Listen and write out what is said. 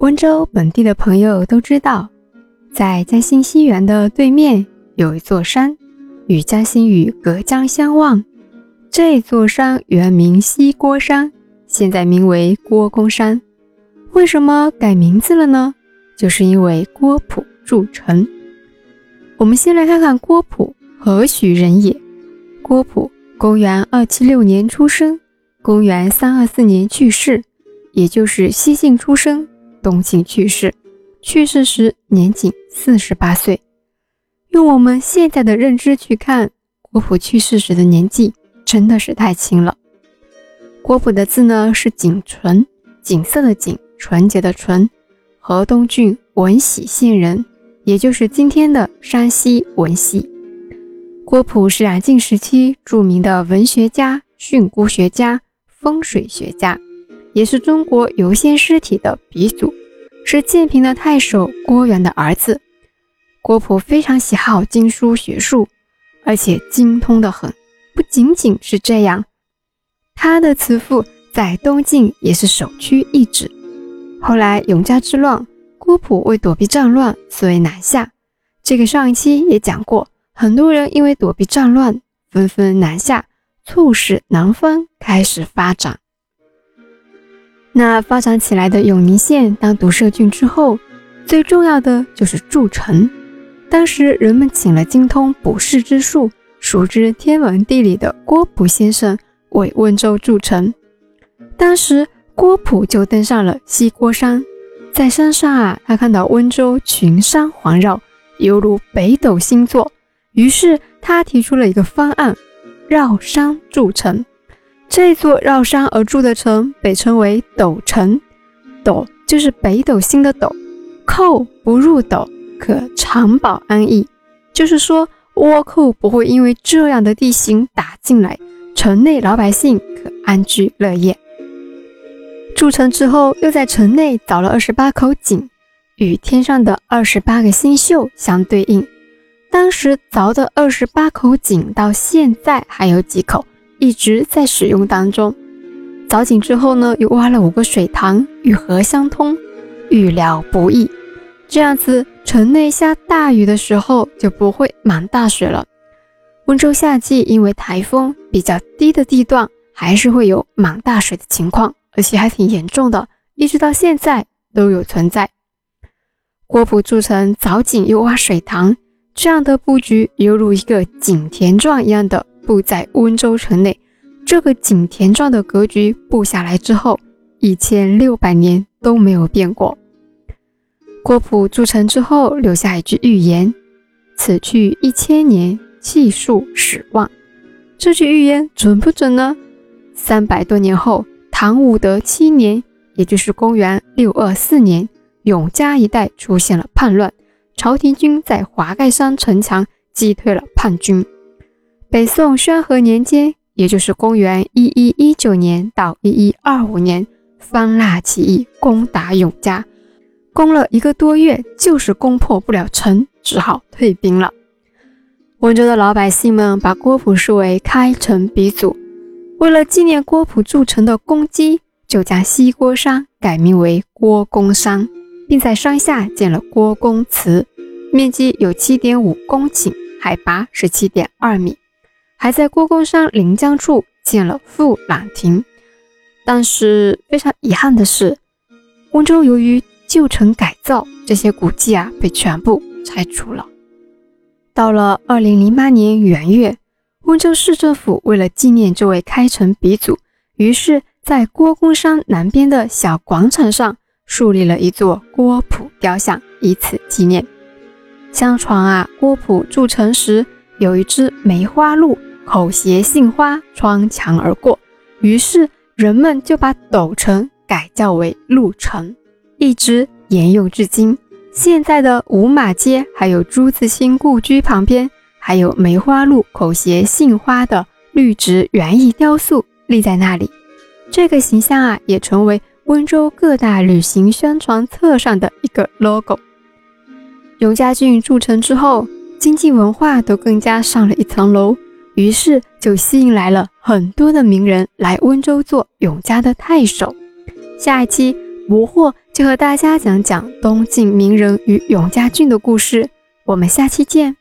温州本地的朋友都知道，在嘉兴西园的对面有一座山，与嘉兴屿隔江相望。这座山原名西郭山，现在名为郭公山。为什么改名字了呢？就是因为郭璞筑城。我们先来看看郭璞何许人也。郭璞公元二七六年出生，公元三二四年去世，也就是西晋出生。东晋去世，去世时年仅四十八岁。用我们现在的认知去看，郭璞去世时的年纪真的是太轻了。郭璞的字呢是景纯，景色的景，纯洁的纯，河东郡闻喜县人，也就是今天的山西闻喜。郭璞是两晋时期著名的文学家、训诂学家、风水学家。也是中国游仙尸体的鼻祖，是建平的太守郭元的儿子。郭璞非常喜好经书学术，而且精通的很。不仅仅是这样，他的慈父在东晋也是首屈一指。后来永嘉之乱，郭璞为躲避战乱，所以南下。这个上一期也讲过，很多人因为躲避战乱，纷纷南下，促使南方开始发展。那发展起来的永宁县当独设郡之后，最重要的就是筑城。当时人们请了精通卜筮之术、熟知天文地理的郭璞先生为温州筑城。当时郭璞就登上了西郭山，在山上啊，他看到温州群山环绕，犹如北斗星座，于是他提出了一个方案：绕山筑城。这座绕山而筑的城被称为斗城，斗就是北斗星的斗，寇不入斗，可长保安逸。就是说，倭寇不会因为这样的地形打进来，城内老百姓可安居乐业。筑城之后，又在城内凿了二十八口井，与天上的二十八个星宿相对应。当时凿的二十八口井，到现在还有几口。一直在使用当中。凿井之后呢，又挖了五个水塘与河相通，预料不易。这样子，城内下大雨的时候就不会满大水了。温州夏季因为台风比较低的地段，还是会有满大水的情况，而且还挺严重的，一直到现在都有存在。郭璞筑城凿井又挖水塘，这样的布局犹如一个井田状一样的。布在温州城内，这个井田状的格局布下来之后，一千六百年都没有变过。郭璞筑城之后，留下一句预言：“此去一千年，气数十万。”这句预言准不准呢？三百多年后，唐武德七年，也就是公元六二四年，永嘉一带出现了叛乱，朝廷军在华盖山城墙击退了叛军。北宋宣和年间，也就是公元一一一九年到一一二五年，方腊起义攻打永嘉，攻了一个多月，就是攻破不了城，只好退兵了。温州的老百姓们把郭璞视为开城鼻祖，为了纪念郭璞筑城的功绩，就将西郭山改名为郭公山，并在山下建了郭公祠，面积有七点五公顷，海拔是七点二米。还在郭公山临江处建了富览亭，但是非常遗憾的是，温州由于旧城改造，这些古迹啊被全部拆除了。到了二零零八年元月，温州市政府为了纪念这位开城鼻祖，于是，在郭公山南边的小广场上树立了一座郭璞雕像，以此纪念。相传啊，郭璞筑城时有一只梅花鹿。口携杏花穿墙而过，于是人们就把斗城改叫为鹿城，一直沿用至今。现在的五马街还有朱自清故居旁边，还有梅花鹿口携杏花的绿植园艺雕塑立在那里。这个形象啊，也成为温州各大旅行宣传册上的一个 logo。永嘉郡筑城之后，经济文化都更加上了一层楼。于是就吸引来了很多的名人来温州做永嘉的太守。下一期，魔惑就和大家讲讲东晋名人与永嘉郡的故事。我们下期见。